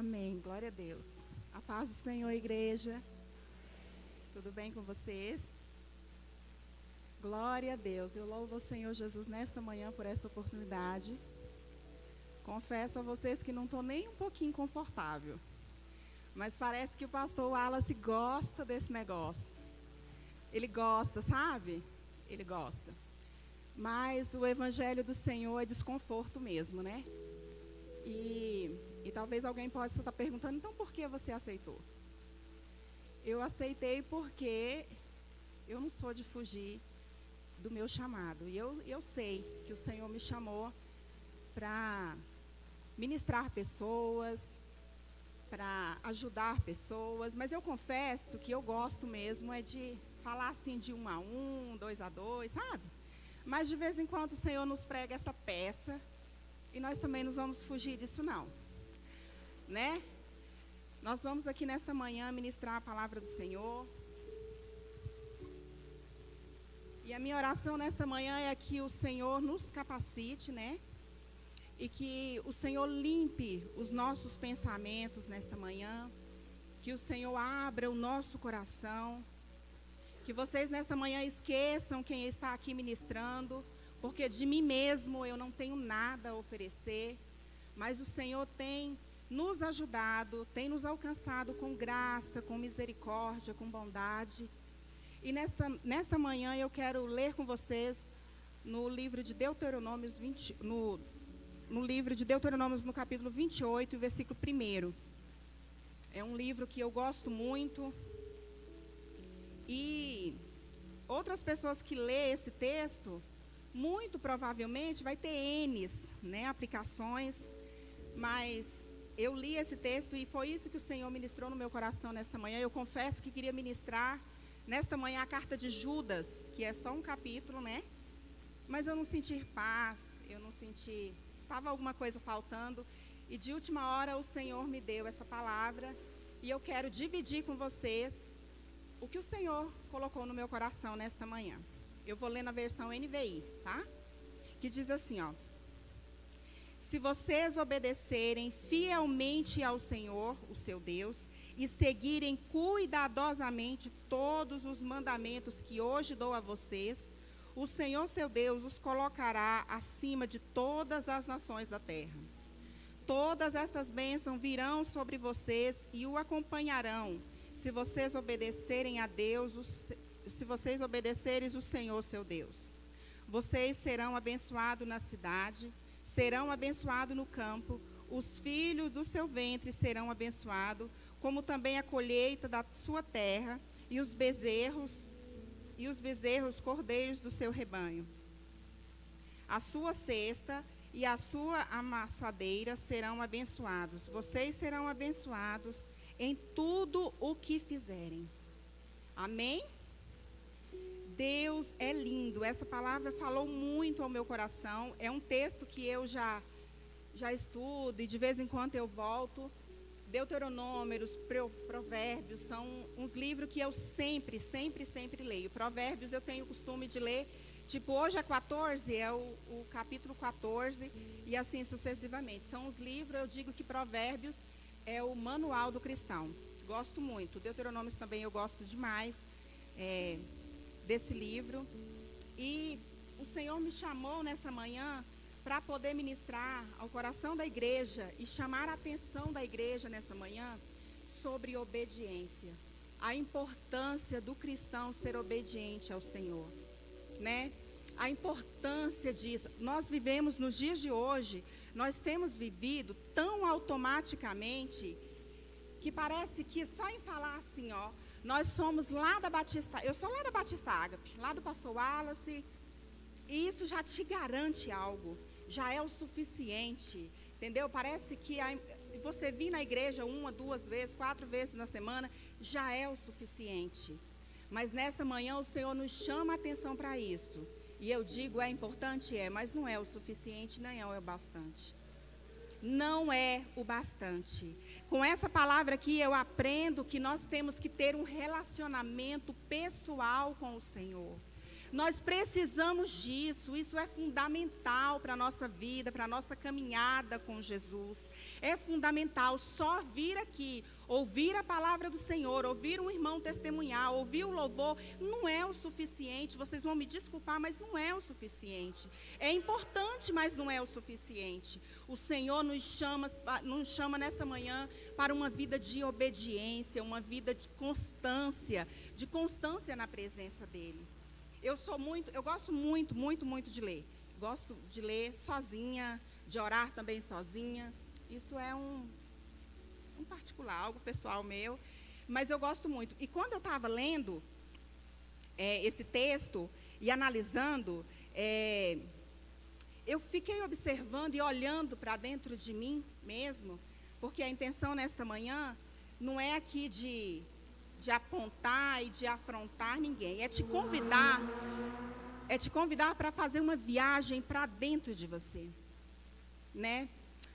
Amém. Glória a Deus. A paz do Senhor, igreja. Tudo bem com vocês? Glória a Deus. Eu louvo o Senhor Jesus nesta manhã por esta oportunidade. Confesso a vocês que não estou nem um pouquinho confortável. Mas parece que o pastor Wallace gosta desse negócio. Ele gosta, sabe? Ele gosta. Mas o evangelho do Senhor é desconforto mesmo, né? E, e talvez alguém possa estar perguntando, então por que você aceitou? Eu aceitei porque eu não sou de fugir do meu chamado. E eu, eu sei que o Senhor me chamou para ministrar pessoas, para ajudar pessoas, mas eu confesso que eu gosto mesmo é de falar assim de um a um, dois a dois, sabe? Mas de vez em quando o Senhor nos prega essa peça e nós também não vamos fugir disso não, né? Nós vamos aqui nesta manhã ministrar a palavra do Senhor. E a minha oração nesta manhã é que o Senhor nos capacite, né? E que o Senhor limpe os nossos pensamentos nesta manhã. Que o Senhor abra o nosso coração. Que vocês nesta manhã esqueçam quem está aqui ministrando, porque de mim mesmo eu não tenho nada a oferecer, mas o Senhor tem nos ajudado, tem nos alcançado com graça, com misericórdia, com bondade. E nesta, nesta manhã eu quero ler com vocês no livro de Deuteronômios 20, no, no livro de Deuteronômios no capítulo 28, versículo 1. É um livro que eu gosto muito. E outras pessoas que lê esse texto, muito provavelmente vai ter N's, né, aplicações, mas eu li esse texto e foi isso que o Senhor ministrou no meu coração nesta manhã. Eu confesso que queria ministrar Nesta manhã, a carta de Judas, que é só um capítulo, né? Mas eu não senti paz, eu não senti. Estava alguma coisa faltando. E de última hora, o Senhor me deu essa palavra. E eu quero dividir com vocês o que o Senhor colocou no meu coração nesta manhã. Eu vou ler na versão NVI, tá? Que diz assim, ó. Se vocês obedecerem fielmente ao Senhor, o seu Deus, e seguirem cuidadosamente todos os mandamentos que hoje dou a vocês, o Senhor seu Deus os colocará acima de todas as nações da terra. Todas estas bênçãos virão sobre vocês e o acompanharão, se vocês obedecerem a Deus, se vocês obedecerem o Senhor seu Deus. Vocês serão abençoados na cidade, serão abençoados no campo, os filhos do seu ventre serão abençoados, como também a colheita da sua terra e os bezerros e os bezerros cordeiros do seu rebanho. A sua cesta e a sua amassadeira serão abençoados. Vocês serão abençoados em tudo o que fizerem. Amém? Deus é lindo. Essa palavra falou muito ao meu coração. É um texto que eu já já estudo e de vez em quando eu volto. Deuteronômios, Provérbios, são uns livros que eu sempre, sempre, sempre leio. Provérbios eu tenho o costume de ler, tipo, hoje é 14, é o, o capítulo 14, e assim sucessivamente. São os livros, eu digo que Provérbios é o manual do cristão. Gosto muito. Deuteronômios também eu gosto demais é, desse livro. E o Senhor me chamou nessa manhã para poder ministrar ao coração da igreja e chamar a atenção da igreja nessa manhã sobre obediência. A importância do cristão ser obediente ao Senhor, né? A importância disso. Nós vivemos nos dias de hoje, nós temos vivido tão automaticamente que parece que só em falar assim, ó, nós somos lá da Batista, eu sou lá da Batista Ágape, lá do pastor Wallace, e isso já te garante algo já é o suficiente, entendeu? Parece que a, você vir na igreja uma, duas vezes, quatro vezes na semana, já é o suficiente. Mas nesta manhã o Senhor nos chama a atenção para isso. E eu digo, é importante? É, mas não é o suficiente, nem é o bastante. Não é o bastante. Com essa palavra aqui eu aprendo que nós temos que ter um relacionamento pessoal com o Senhor. Nós precisamos disso, isso é fundamental para a nossa vida, para a nossa caminhada com Jesus. É fundamental só vir aqui, ouvir a palavra do Senhor, ouvir um irmão testemunhar, ouvir o louvor, não é o suficiente. Vocês vão me desculpar, mas não é o suficiente. É importante, mas não é o suficiente. O Senhor nos chama, nos chama nessa manhã para uma vida de obediência, uma vida de constância, de constância na presença dEle. Eu sou muito, eu gosto muito, muito, muito de ler. Gosto de ler sozinha, de orar também sozinha. Isso é um, um particular, algo pessoal meu. Mas eu gosto muito. E quando eu estava lendo é, esse texto e analisando, é, eu fiquei observando e olhando para dentro de mim mesmo, porque a intenção nesta manhã não é aqui de de apontar e de afrontar ninguém. É te convidar, é te convidar para fazer uma viagem para dentro de você, né?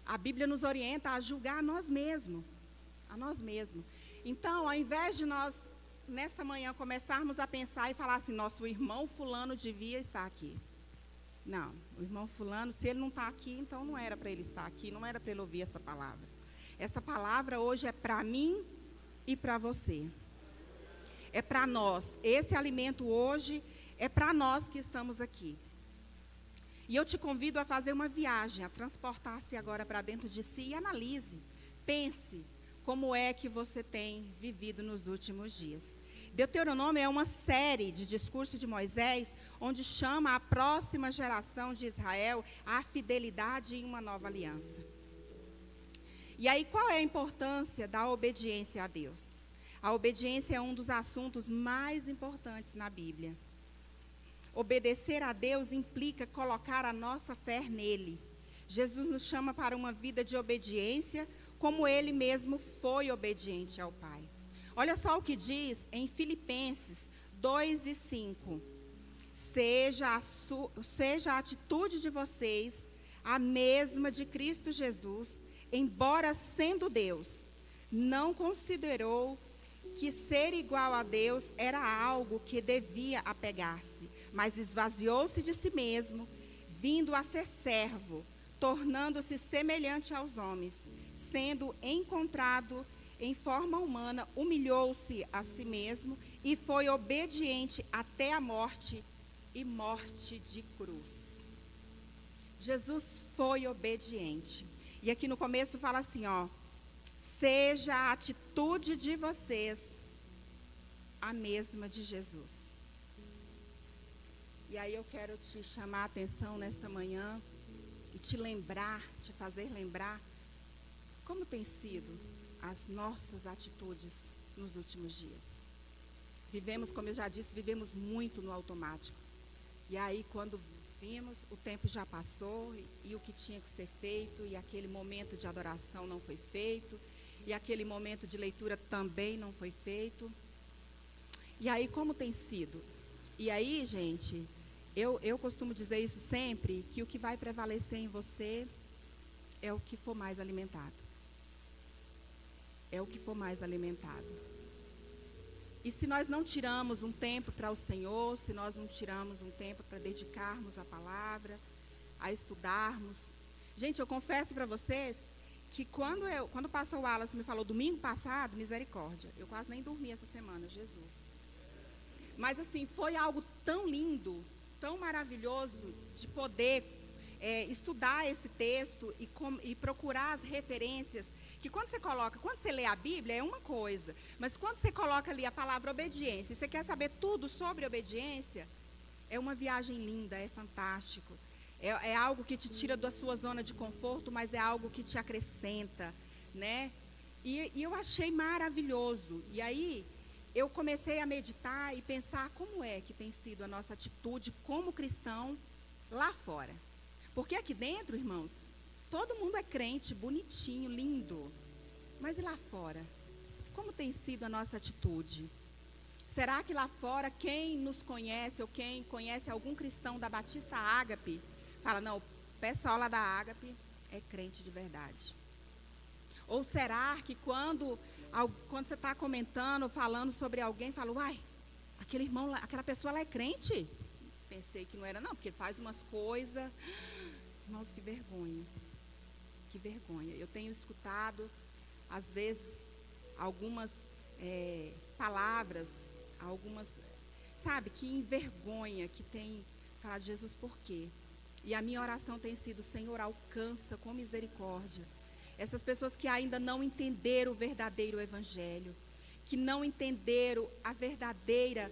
A Bíblia nos orienta a julgar a nós mesmos, a nós mesmos. Então, ao invés de nós nesta manhã começarmos a pensar e falar assim, nosso irmão fulano devia estar aqui. Não, o irmão fulano, se ele não está aqui, então não era para ele estar aqui, não era para ele ouvir essa palavra. Essa palavra hoje é para mim e para você é para nós. Esse alimento hoje é para nós que estamos aqui. E eu te convido a fazer uma viagem, a transportar-se agora para dentro de si e analise, pense como é que você tem vivido nos últimos dias. Deuteronômio é uma série de discursos de Moisés, onde chama a próxima geração de Israel à fidelidade em uma nova aliança. E aí, qual é a importância da obediência a Deus? A obediência é um dos assuntos mais importantes na Bíblia. Obedecer a Deus implica colocar a nossa fé nele. Jesus nos chama para uma vida de obediência, como ele mesmo foi obediente ao Pai. Olha só o que diz em Filipenses 2 e 5. Seja a, seja a atitude de vocês a mesma de Cristo Jesus, embora sendo Deus, não considerou que ser igual a Deus era algo que devia apegar-se, mas esvaziou-se de si mesmo, vindo a ser servo, tornando-se semelhante aos homens, sendo encontrado em forma humana, humilhou-se a si mesmo e foi obediente até a morte e morte de cruz. Jesus foi obediente. E aqui no começo fala assim, ó, seja a atitude de vocês a mesma de Jesus. E aí eu quero te chamar a atenção nesta manhã e te lembrar, te fazer lembrar como tem sido as nossas atitudes nos últimos dias. Vivemos, como eu já disse, vivemos muito no automático. E aí quando vimos, o tempo já passou e, e o que tinha que ser feito e aquele momento de adoração não foi feito e aquele momento de leitura também não foi feito. E aí, como tem sido? E aí, gente, eu, eu costumo dizer isso sempre, que o que vai prevalecer em você é o que for mais alimentado. É o que for mais alimentado. E se nós não tiramos um tempo para o Senhor, se nós não tiramos um tempo para dedicarmos a palavra, a estudarmos. Gente, eu confesso para vocês que quando, eu, quando o pastor Wallace me falou domingo passado, misericórdia, eu quase nem dormi essa semana, Jesus. Mas assim, foi algo tão lindo, tão maravilhoso de poder é, estudar esse texto e, com, e procurar as referências que quando você coloca, quando você lê a Bíblia é uma coisa, mas quando você coloca ali a palavra obediência, e você quer saber tudo sobre obediência, é uma viagem linda, é fantástico. É, é algo que te tira da sua zona de conforto, mas é algo que te acrescenta, né? E, e eu achei maravilhoso. E aí eu comecei a meditar e pensar como é que tem sido a nossa atitude como cristão lá fora. Porque aqui dentro, irmãos, todo mundo é crente, bonitinho, lindo. Mas e lá fora? Como tem sido a nossa atitude? Será que lá fora quem nos conhece ou quem conhece algum cristão da Batista Ágape Fala, não, o pessoal lá da Ágape é crente de verdade. Ou será que quando, quando você está comentando, falando sobre alguém, fala, uai, aquele irmão, aquela pessoa lá é crente? pensei que não era, não, porque faz umas coisas. Irmãos, que vergonha. Que vergonha. Eu tenho escutado, às vezes, algumas é, palavras, algumas, sabe, que envergonha, que tem falado, Jesus, por quê? E a minha oração tem sido, Senhor, alcança com misericórdia essas pessoas que ainda não entenderam o verdadeiro evangelho, que não entenderam a verdadeira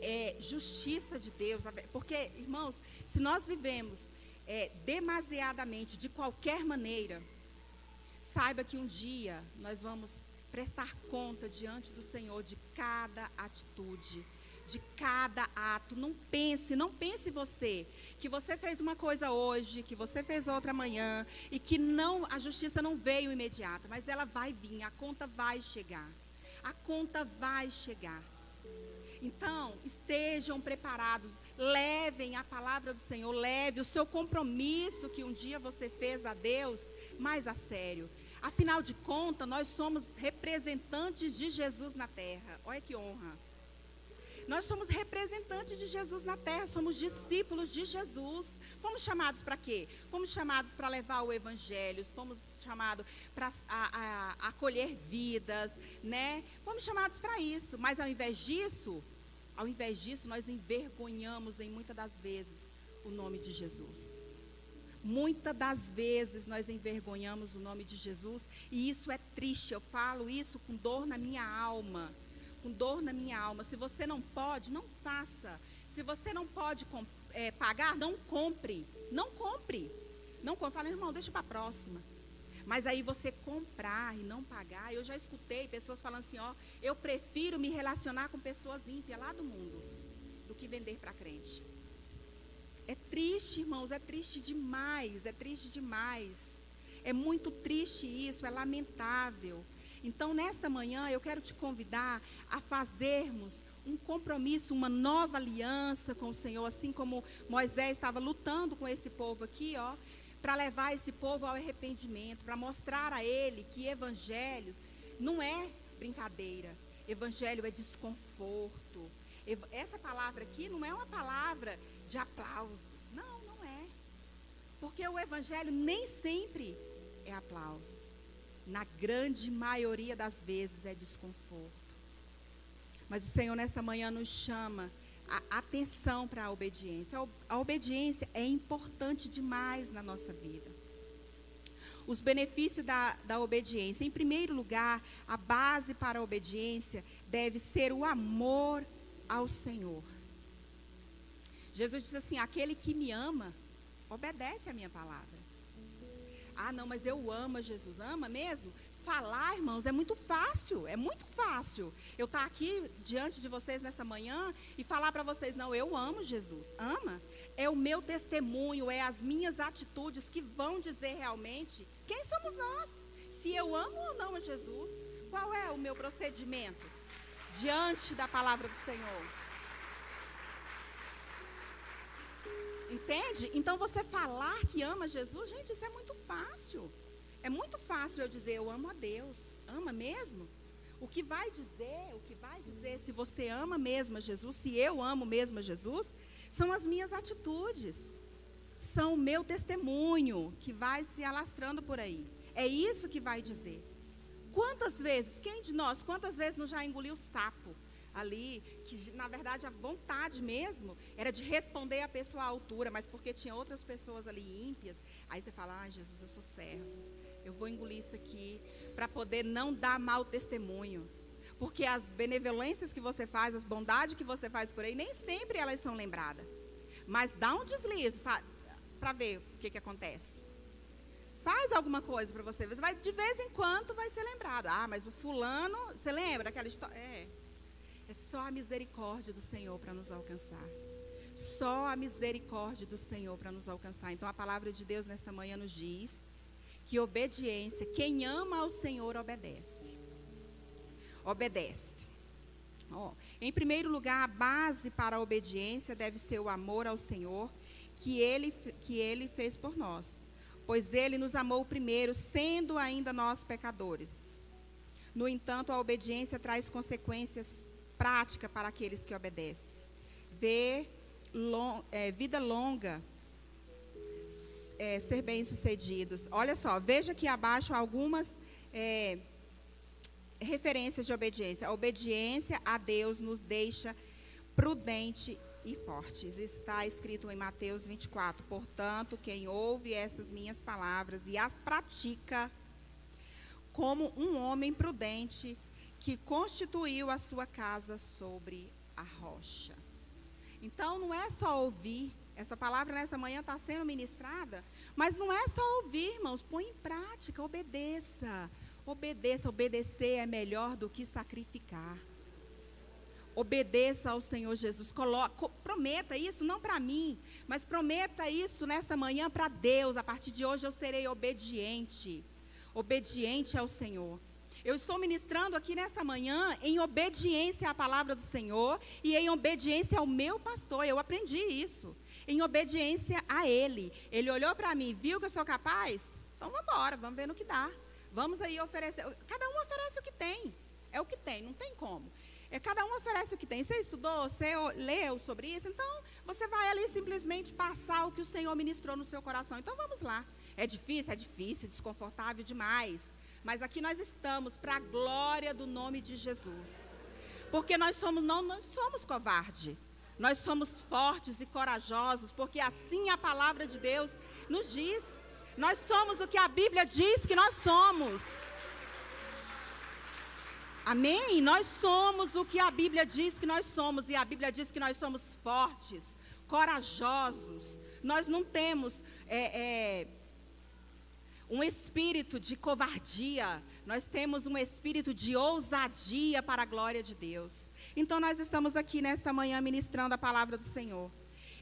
é, justiça de Deus. Porque, irmãos, se nós vivemos é, demasiadamente, de qualquer maneira, saiba que um dia nós vamos prestar conta diante do Senhor de cada atitude, de cada ato. Não pense, não pense você que você fez uma coisa hoje, que você fez outra amanhã e que não a justiça não veio imediata, mas ela vai vir, a conta vai chegar. A conta vai chegar. Então, estejam preparados, levem a palavra do Senhor, leve o seu compromisso que um dia você fez a Deus mais a sério. Afinal de contas, nós somos representantes de Jesus na terra. Olha que honra. Nós somos representantes de Jesus na terra, somos discípulos de Jesus. Fomos chamados para quê? Fomos chamados para levar o evangelho, fomos chamados para acolher vidas, né? Fomos chamados para isso, mas ao invés disso, ao invés disso, nós envergonhamos em muitas das vezes o nome de Jesus. Muitas das vezes nós envergonhamos o nome de Jesus e isso é triste. Eu falo isso com dor na minha alma com dor na minha alma. Se você não pode, não faça. Se você não pode é, pagar, não compre. Não compre. Não compre. Fala, irmão, deixa para a próxima. Mas aí você comprar e não pagar, eu já escutei pessoas falando assim, ó, eu prefiro me relacionar com pessoas ímpias lá do mundo do que vender para crente. É triste, irmãos, é triste demais, é triste demais. É muito triste isso, é lamentável. Então, nesta manhã, eu quero te convidar a fazermos um compromisso, uma nova aliança com o Senhor, assim como Moisés estava lutando com esse povo aqui, ó, para levar esse povo ao arrependimento, para mostrar a ele que evangelhos não é brincadeira. Evangelho é desconforto. Essa palavra aqui não é uma palavra de aplausos. Não, não é. Porque o evangelho nem sempre é aplausos na grande maioria das vezes é desconforto. Mas o Senhor nesta manhã nos chama a atenção para a obediência. A obediência é importante demais na nossa vida. Os benefícios da, da obediência. Em primeiro lugar, a base para a obediência deve ser o amor ao Senhor. Jesus diz assim: aquele que me ama, obedece a minha palavra. Ah, não, mas eu amo Jesus. Ama mesmo? Falar, irmãos, é muito fácil. É muito fácil. Eu estar tá aqui diante de vocês nesta manhã e falar para vocês: não, eu amo Jesus. Ama? É o meu testemunho, é as minhas atitudes que vão dizer realmente quem somos nós. Se eu amo ou não a Jesus. Qual é o meu procedimento diante da palavra do Senhor? Entende? Então você falar que ama Jesus, gente, isso é muito fácil. É muito fácil eu dizer eu amo a Deus. Ama mesmo? O que vai dizer, o que vai dizer se você ama mesmo a Jesus, se eu amo mesmo a Jesus, são as minhas atitudes. São o meu testemunho que vai se alastrando por aí. É isso que vai dizer. Quantas vezes, quem de nós, quantas vezes não já engoliu sapo? Ali, que na verdade a vontade mesmo era de responder a pessoa à altura, mas porque tinha outras pessoas ali ímpias, aí você fala: ah, Jesus, eu sou servo, eu vou engolir isso aqui para poder não dar mau testemunho. Porque as benevolências que você faz, as bondades que você faz por aí, nem sempre elas são lembradas. Mas dá um deslize para ver o que, que acontece. Faz alguma coisa para você. Vai, de vez em quando vai ser lembrado. Ah, mas o fulano, você lembra aquela história? É. É só a misericórdia do Senhor para nos alcançar. Só a misericórdia do Senhor para nos alcançar. Então a palavra de Deus nesta manhã nos diz que obediência, quem ama ao Senhor obedece. Obedece. Oh, em primeiro lugar, a base para a obediência deve ser o amor ao Senhor que ele, que ele fez por nós. Pois ele nos amou primeiro, sendo ainda nós pecadores. No entanto, a obediência traz consequências prática para aqueles que obedecem. Ver long, é, vida longa, é, ser bem-sucedidos. Olha só, veja aqui abaixo algumas é, referências de obediência. A obediência a Deus nos deixa prudente e fortes. Está escrito em Mateus 24. Portanto, quem ouve estas minhas palavras e as pratica, como um homem prudente que constituiu a sua casa sobre a rocha. Então, não é só ouvir, essa palavra nessa manhã está sendo ministrada, mas não é só ouvir, irmãos, põe em prática, obedeça. Obedeça, obedecer é melhor do que sacrificar. Obedeça ao Senhor Jesus. Coloca, prometa isso, não para mim, mas prometa isso nesta manhã para Deus. A partir de hoje eu serei obediente. Obediente ao Senhor. Eu estou ministrando aqui nesta manhã em obediência à palavra do Senhor e em obediência ao meu pastor. Eu aprendi isso. Em obediência a Ele. Ele olhou para mim, viu que eu sou capaz? Então vamos embora, vamos ver no que dá. Vamos aí oferecer. Cada um oferece o que tem. É o que tem, não tem como. É, cada um oferece o que tem. Você estudou, você leu sobre isso, então você vai ali simplesmente passar o que o Senhor ministrou no seu coração. Então vamos lá. É difícil? É difícil, desconfortável demais. Mas aqui nós estamos para a glória do nome de Jesus. Porque nós somos não nós somos covarde. Nós somos fortes e corajosos, porque assim a palavra de Deus nos diz. Nós somos o que a Bíblia diz que nós somos. Amém? Nós somos o que a Bíblia diz que nós somos. E a Bíblia diz que nós somos fortes, corajosos. Nós não temos é, é, um espírito de covardia. Nós temos um espírito de ousadia para a glória de Deus. Então, nós estamos aqui nesta manhã ministrando a palavra do Senhor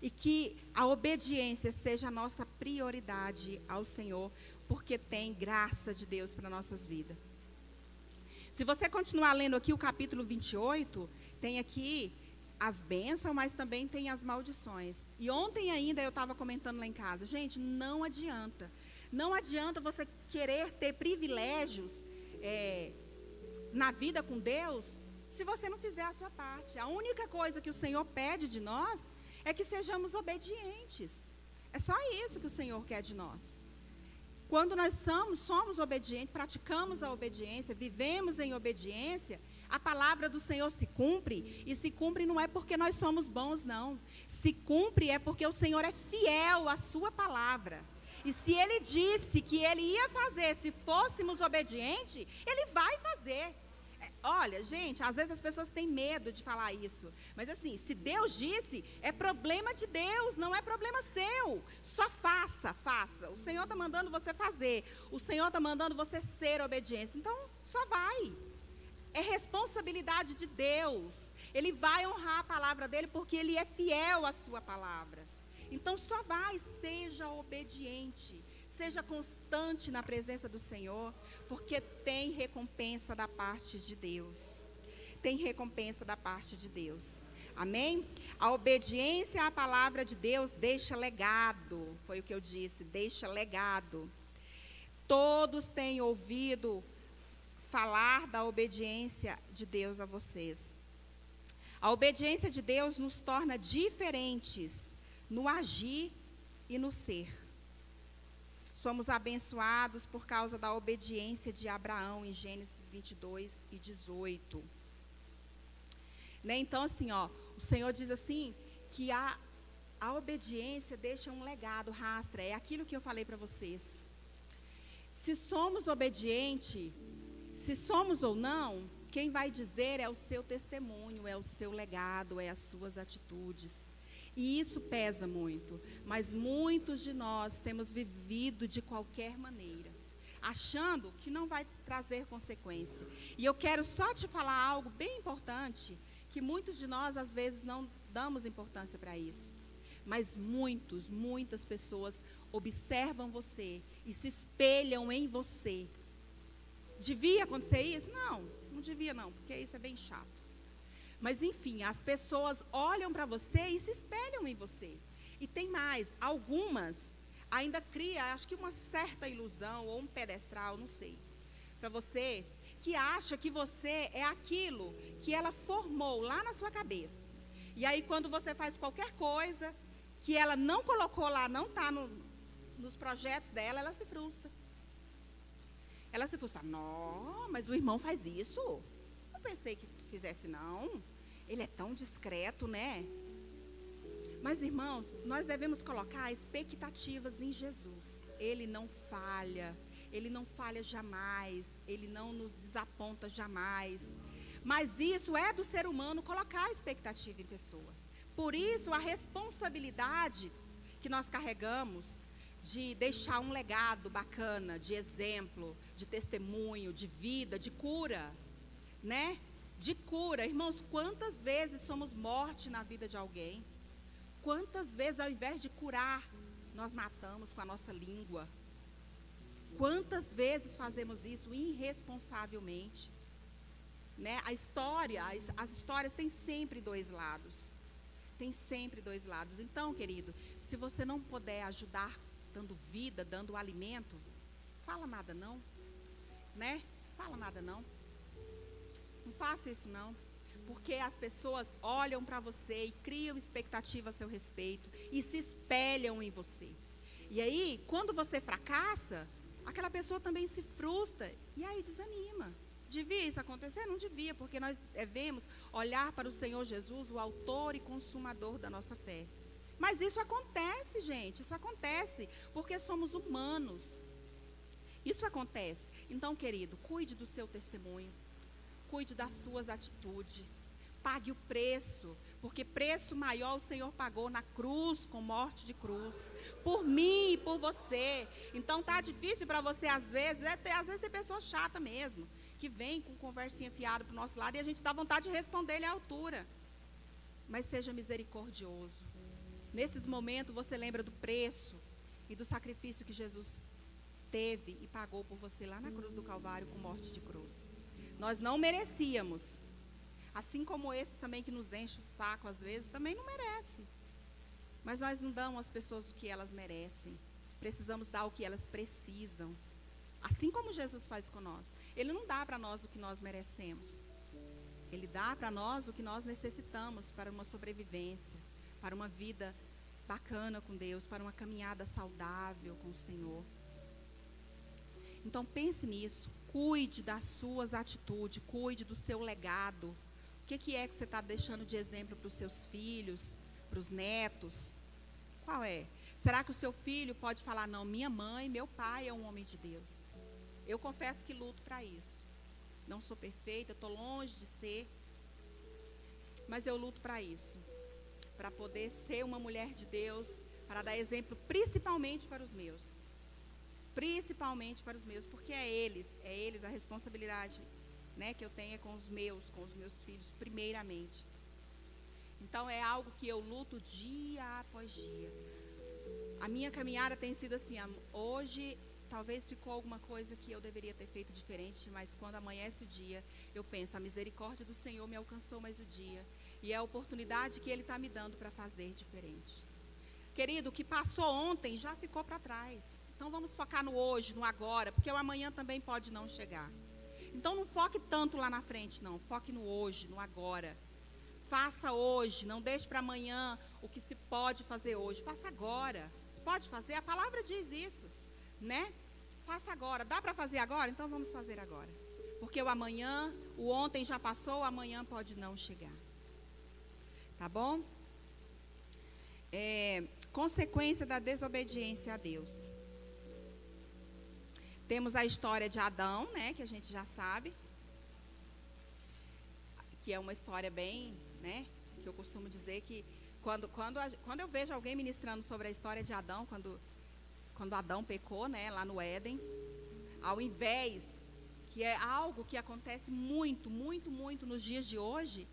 e que a obediência seja a nossa prioridade ao Senhor, porque tem graça de Deus para nossas vidas. Se você continuar lendo aqui o capítulo 28, tem aqui as bênçãos, mas também tem as maldições. E ontem ainda eu estava comentando lá em casa, gente, não adianta. Não adianta você querer ter privilégios é, na vida com Deus se você não fizer a sua parte. A única coisa que o Senhor pede de nós é que sejamos obedientes. É só isso que o Senhor quer de nós. Quando nós somos, somos obedientes, praticamos a obediência, vivemos em obediência, a palavra do Senhor se cumpre, e se cumpre não é porque nós somos bons, não. Se cumpre é porque o Senhor é fiel à sua palavra. E se ele disse que ele ia fazer se fôssemos obedientes, ele vai fazer. É, olha, gente, às vezes as pessoas têm medo de falar isso. Mas assim, se Deus disse, é problema de Deus, não é problema seu. Só faça, faça. O Senhor está mandando você fazer. O Senhor está mandando você ser obediente. Então, só vai. É responsabilidade de Deus. Ele vai honrar a palavra dele porque ele é fiel à sua palavra. Então, só vai, seja obediente. Seja constante na presença do Senhor, porque tem recompensa da parte de Deus. Tem recompensa da parte de Deus. Amém? A obediência à palavra de Deus deixa legado. Foi o que eu disse, deixa legado. Todos têm ouvido falar da obediência de Deus a vocês. A obediência de Deus nos torna diferentes no agir e no ser. Somos abençoados por causa da obediência de Abraão em Gênesis 22 e 18. Né? Então, assim, ó, o Senhor diz assim que a, a obediência deixa um legado, rastra. É aquilo que eu falei para vocês. Se somos obedientes, se somos ou não, quem vai dizer é o seu testemunho, é o seu legado, é as suas atitudes. E isso pesa muito. Mas muitos de nós temos vivido de qualquer maneira, achando que não vai trazer consequência. E eu quero só te falar algo bem importante, que muitos de nós às vezes não damos importância para isso. Mas muitos, muitas pessoas observam você e se espelham em você. Devia acontecer isso? Não, não devia não, porque isso é bem chato. Mas enfim, as pessoas olham para você e se espelham em você. E tem mais, algumas ainda cria, acho que uma certa ilusão ou um pedestral, não sei, para você que acha que você é aquilo que ela formou lá na sua cabeça. E aí, quando você faz qualquer coisa que ela não colocou lá, não está no, nos projetos dela, ela se frustra. Ela se frustra. Não, mas o irmão faz isso. Não pensei que fizesse, não. Ele é tão discreto, né? Mas, irmãos, nós devemos colocar expectativas em Jesus. Ele não falha. Ele não falha jamais. Ele não nos desaponta jamais. Mas isso é do ser humano colocar expectativa em pessoa. Por isso, a responsabilidade que nós carregamos de deixar um legado bacana, de exemplo, de testemunho, de vida, de cura, né? De cura. Irmãos, quantas vezes somos morte na vida de alguém? Quantas vezes, ao invés de curar, nós matamos com a nossa língua? Quantas vezes fazemos isso irresponsavelmente? Né? A história, as, as histórias têm sempre dois lados. Tem sempre dois lados. Então, querido, se você não puder ajudar dando vida, dando alimento, fala nada não. Né? Fala nada não. Não faça isso não. Porque as pessoas olham para você e criam expectativa a seu respeito e se espelham em você. E aí, quando você fracassa, aquela pessoa também se frustra e aí desanima. Devia isso acontecer? Não devia, porque nós devemos olhar para o Senhor Jesus, o autor e consumador da nossa fé. Mas isso acontece, gente, isso acontece, porque somos humanos. Isso acontece. Então, querido, cuide do seu testemunho, cuide das suas atitudes, pague o preço, porque preço maior o Senhor pagou na cruz, com morte de cruz, por mim e por você. Então, tá difícil para você às vezes, é às vezes tem pessoa chata mesmo que vem com conversinha fiada para o nosso lado e a gente dá vontade de responder ele à altura. Mas seja misericordioso. Nesses momentos você lembra do preço e do sacrifício que Jesus teve e pagou por você lá na cruz do Calvário com morte de cruz. Nós não merecíamos. Assim como esses também que nos enchem o saco às vezes, também não merece. Mas nós não damos às pessoas o que elas merecem. Precisamos dar o que elas precisam. Assim como Jesus faz com nós. Ele não dá para nós o que nós merecemos. Ele dá para nós o que nós necessitamos para uma sobrevivência, para uma vida bacana com Deus, para uma caminhada saudável com o Senhor. Então pense nisso. Cuide das suas atitudes, cuide do seu legado. O que, que é que você está deixando de exemplo para os seus filhos, para os netos? Qual é? Será que o seu filho pode falar, não, minha mãe, meu pai é um homem de Deus? Eu confesso que luto para isso. Não sou perfeita, estou longe de ser. Mas eu luto para isso. Para poder ser uma mulher de Deus, para dar exemplo principalmente para os meus. Principalmente para os meus, porque é eles, é eles a responsabilidade né, que eu tenho é com os meus, com os meus filhos, primeiramente. Então é algo que eu luto dia após dia. A minha caminhada tem sido assim, hoje talvez ficou alguma coisa que eu deveria ter feito diferente, mas quando amanhece o dia, eu penso, a misericórdia do Senhor me alcançou mais o dia. E é a oportunidade que Ele está me dando para fazer diferente. Querido, o que passou ontem já ficou para trás. Então vamos focar no hoje, no agora, porque o amanhã também pode não chegar. Então não foque tanto lá na frente, não. Foque no hoje, no agora. Faça hoje, não deixe para amanhã o que se pode fazer hoje. Faça agora. Você pode fazer? A palavra diz isso né? Faça agora. Dá para fazer agora? Então vamos fazer agora. Porque o amanhã, o ontem já passou, o amanhã pode não chegar. Tá bom? É, consequência da desobediência a Deus. Temos a história de Adão, né, que a gente já sabe, que é uma história bem, né, que eu costumo dizer que quando, quando, quando eu vejo alguém ministrando sobre a história de Adão, quando quando Adão pecou, né, lá no Éden, ao invés, que é algo que acontece muito, muito, muito nos dias de hoje,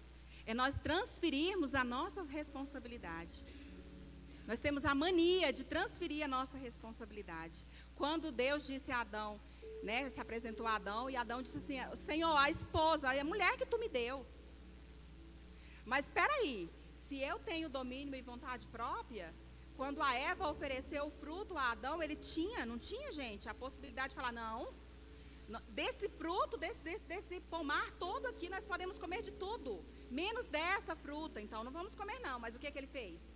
é nós transferirmos a nossas responsabilidades. Nós temos a mania de transferir a nossa responsabilidade. Quando Deus disse a Adão, né, se apresentou a Adão, e Adão disse assim: Senhor, a esposa, a mulher que tu me deu. Mas espera aí, se eu tenho domínio e vontade própria, quando a Eva ofereceu o fruto a Adão, ele tinha, não tinha, gente, a possibilidade de falar: não, Desse fruto, desse, desse, desse pomar todo aqui, nós podemos comer de tudo. Menos dessa fruta. Então não vamos comer, não. Mas o que, que ele fez?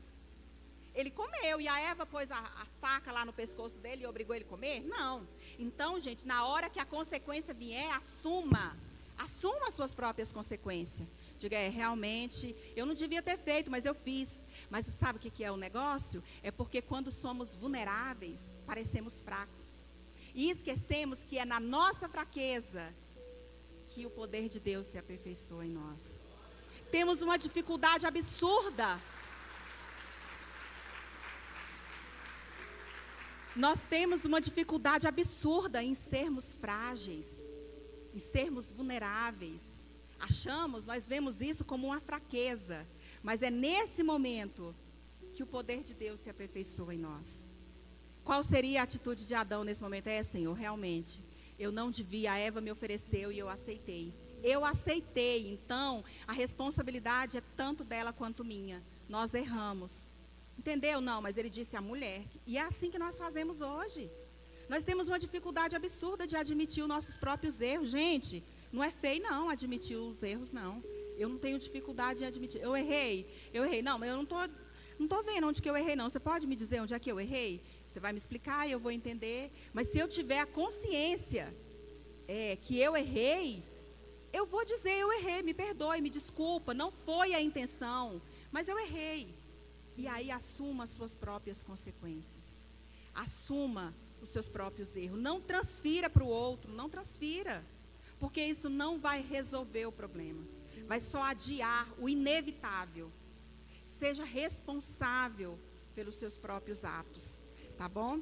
Ele comeu e a Eva pôs a, a, faca lá no pescoço dele e obrigou ele a comer? Não. Então, gente, na hora que a consequência vier, assuma. Assuma as suas próprias consequências. Diga, é, realmente, eu não devia ter feito, mas eu fiz. Mas sabe o que, é o negócio? É porque quando somos vulneráveis, parecemos fracos. E esquecemos que é na nossa fraqueza que o poder de Deus se aperfeiçoa em nós. Temos uma dificuldade absurda. Nós temos uma dificuldade absurda em sermos frágeis, em sermos vulneráveis. Achamos, nós vemos isso como uma fraqueza. Mas é nesse momento que o poder de Deus se aperfeiçoa em nós. Qual seria a atitude de Adão nesse momento? É, Senhor, realmente, eu não devia, a Eva me ofereceu e eu aceitei. Eu aceitei, então a responsabilidade é tanto dela quanto minha. Nós erramos. Entendeu? Não, mas ele disse a mulher. E é assim que nós fazemos hoje. Nós temos uma dificuldade absurda de admitir os nossos próprios erros. Gente, não é feio, não, admitir os erros, não. Eu não tenho dificuldade em admitir. Eu errei, eu errei. Não, mas eu não estou não tô vendo onde que eu errei, não. Você pode me dizer onde é que eu errei? Você vai me explicar e eu vou entender. Mas se eu tiver a consciência é, que eu errei, eu vou dizer, eu errei, me perdoe, me desculpa, não foi a intenção, mas eu errei. E aí assuma as suas próprias consequências. Assuma os seus próprios erros. Não transfira para o outro, não transfira. Porque isso não vai resolver o problema vai só adiar o inevitável. Seja responsável pelos seus próprios atos, tá bom?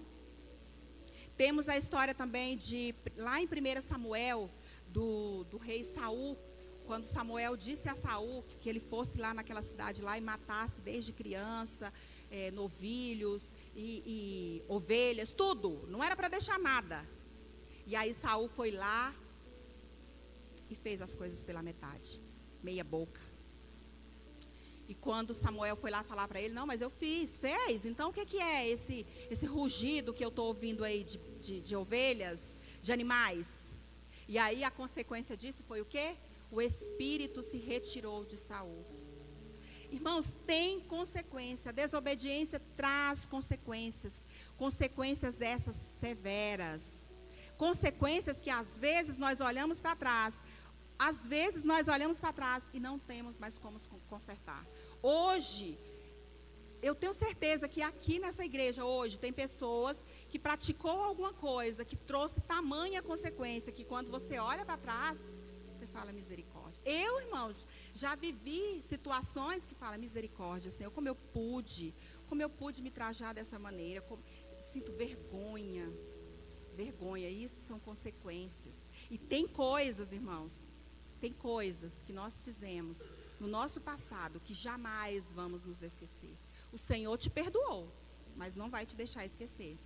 Temos a história também de, lá em 1 Samuel, do, do rei Saul, quando Samuel disse a Saul que ele fosse lá naquela cidade lá e matasse desde criança, é, novilhos e, e ovelhas, tudo. Não era para deixar nada. E aí Saul foi lá e fez as coisas pela metade meia boca. E quando Samuel foi lá falar para ele, não, mas eu fiz, fez. Então o que, que é esse, esse rugido que eu estou ouvindo aí de, de, de, ovelhas, de animais? E aí a consequência disso foi o quê? O espírito se retirou de Saul. Irmãos, tem consequência. A desobediência traz consequências. Consequências essas severas. Consequências que às vezes nós olhamos para trás às vezes nós olhamos para trás e não temos mais como consertar. Hoje, eu tenho certeza que aqui nessa igreja hoje tem pessoas que praticou alguma coisa que trouxe tamanha consequência que quando você olha para trás, fala misericórdia. Eu, irmãos, já vivi situações que falam misericórdia, Senhor, como eu pude, como eu pude me trajar dessa maneira, como, sinto vergonha. Vergonha, isso são consequências. E tem coisas, irmãos, tem coisas que nós fizemos no nosso passado que jamais vamos nos esquecer. O Senhor te perdoou, mas não vai te deixar esquecer.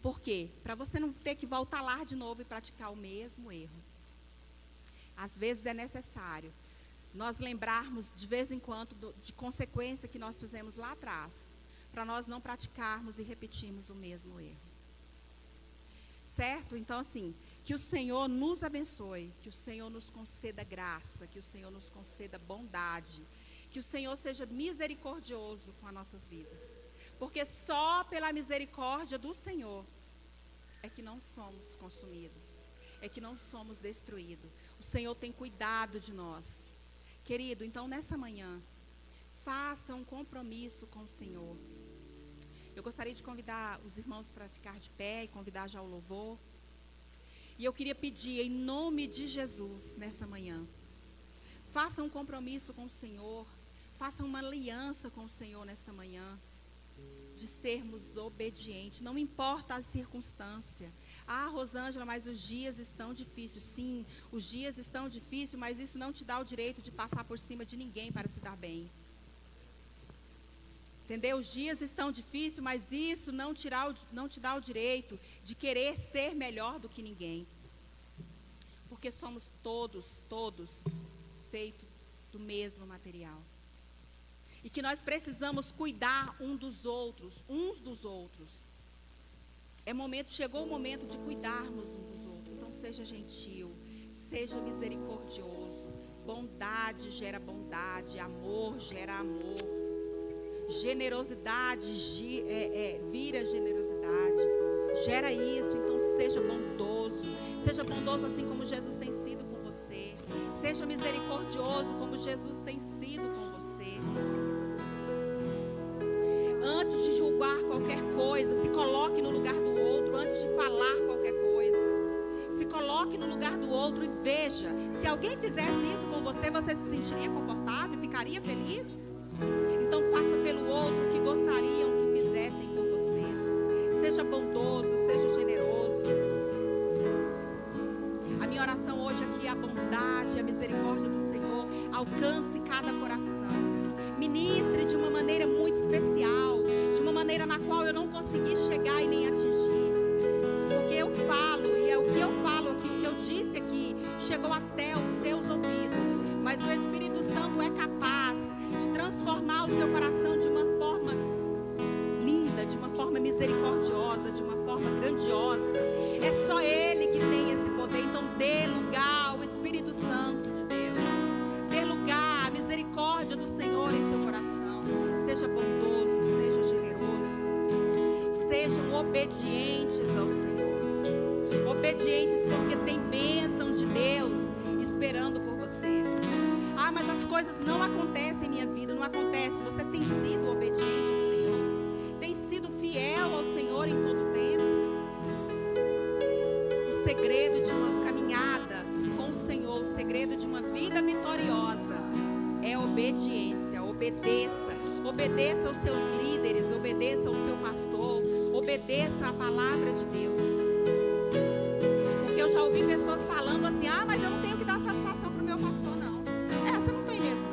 Por quê? Para você não ter que voltar lá de novo e praticar o mesmo erro. Às vezes é necessário nós lembrarmos de vez em quando de consequência que nós fizemos lá atrás, para nós não praticarmos e repetirmos o mesmo erro. Certo? Então, assim, que o Senhor nos abençoe, que o Senhor nos conceda graça, que o Senhor nos conceda bondade, que o Senhor seja misericordioso com as nossas vidas. Porque só pela misericórdia do Senhor é que não somos consumidos, é que não somos destruídos. O Senhor tem cuidado de nós. Querido, então nessa manhã, faça um compromisso com o Senhor. Eu gostaria de convidar os irmãos para ficar de pé e convidar já o louvor. E eu queria pedir, em nome de Jesus, nessa manhã, faça um compromisso com o Senhor, faça uma aliança com o Senhor nesta manhã, de sermos obedientes, não importa a circunstância. Ah, Rosângela, mas os dias estão difíceis. Sim, os dias estão difíceis, mas isso não te dá o direito de passar por cima de ninguém para se dar bem. Entendeu? Os dias estão difíceis, mas isso não, tirar, não te dá o direito de querer ser melhor do que ninguém. Porque somos todos, todos feitos do mesmo material. E que nós precisamos cuidar um dos outros, uns dos outros. É momento, chegou o momento de cuidarmos uns dos outros. Então seja gentil, seja misericordioso. Bondade gera bondade, amor gera amor. Generosidade é, é, vira generosidade. Gera isso, então seja bondoso. Seja bondoso assim como Jesus tem sido com você. Seja misericordioso como Jesus tem sido com você. Antes de julgar qualquer coisa, se coloque no lugar do. Antes de falar qualquer coisa, se coloque no lugar do outro e veja. Se alguém fizesse isso com você, você se sentiria confortável? Ficaria feliz? Então faça pelo outro que gostariam que fizessem com vocês. Seja bondoso, seja generoso. A minha oração hoje aqui é a bondade, a misericórdia do Senhor alcance cada coração. Ministre de uma maneira muito especial, de uma maneira na qual eu não consegui chegar e nem atingir. O que chegou até os seus ouvidos. Mas o Espírito Santo é capaz de transformar o seu coração de uma forma linda, de uma forma misericordiosa, de uma forma grandiosa. É só Ele que tem esse poder. Então dê lugar ao Espírito Santo de Deus. Dê lugar à misericórdia do Senhor em seu coração. Seja bondoso, seja generoso. Sejam obedientes ao Senhor. Obedientes porque obedeça à palavra de Deus. Porque eu já ouvi pessoas falando assim: ah, mas eu não tenho que dar satisfação para o meu pastor, não. Você não tem mesmo,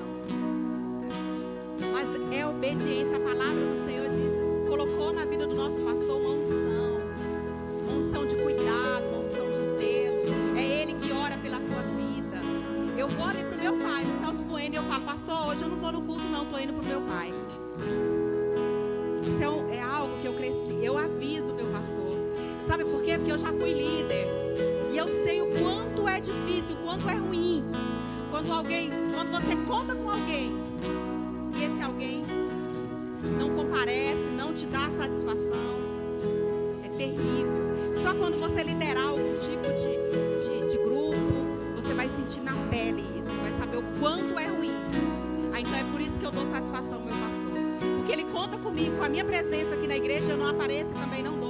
não. Mas é obediência. A palavra do Senhor diz: colocou na vida do nosso pastor uma unção, uma unção de cuidado, uma unção de zelo. É Ele que ora pela tua vida. Eu vou ali pro meu pai, o Celso Bueno, e eu falo: pastor, hoje eu não vou no culto, não, estou indo pro meu pai. Porque eu já fui líder. E eu sei o quanto é difícil, o quanto é ruim. Quando alguém, quando você conta com alguém e esse alguém não comparece, não te dá satisfação. É terrível. Só quando você liderar algum tipo de, de, de grupo, você vai sentir na pele isso, vai saber o quanto é ruim. Ah, então é por isso que eu dou satisfação meu pastor. Porque ele conta comigo, com a minha presença aqui na igreja, eu não apareço e também não dou.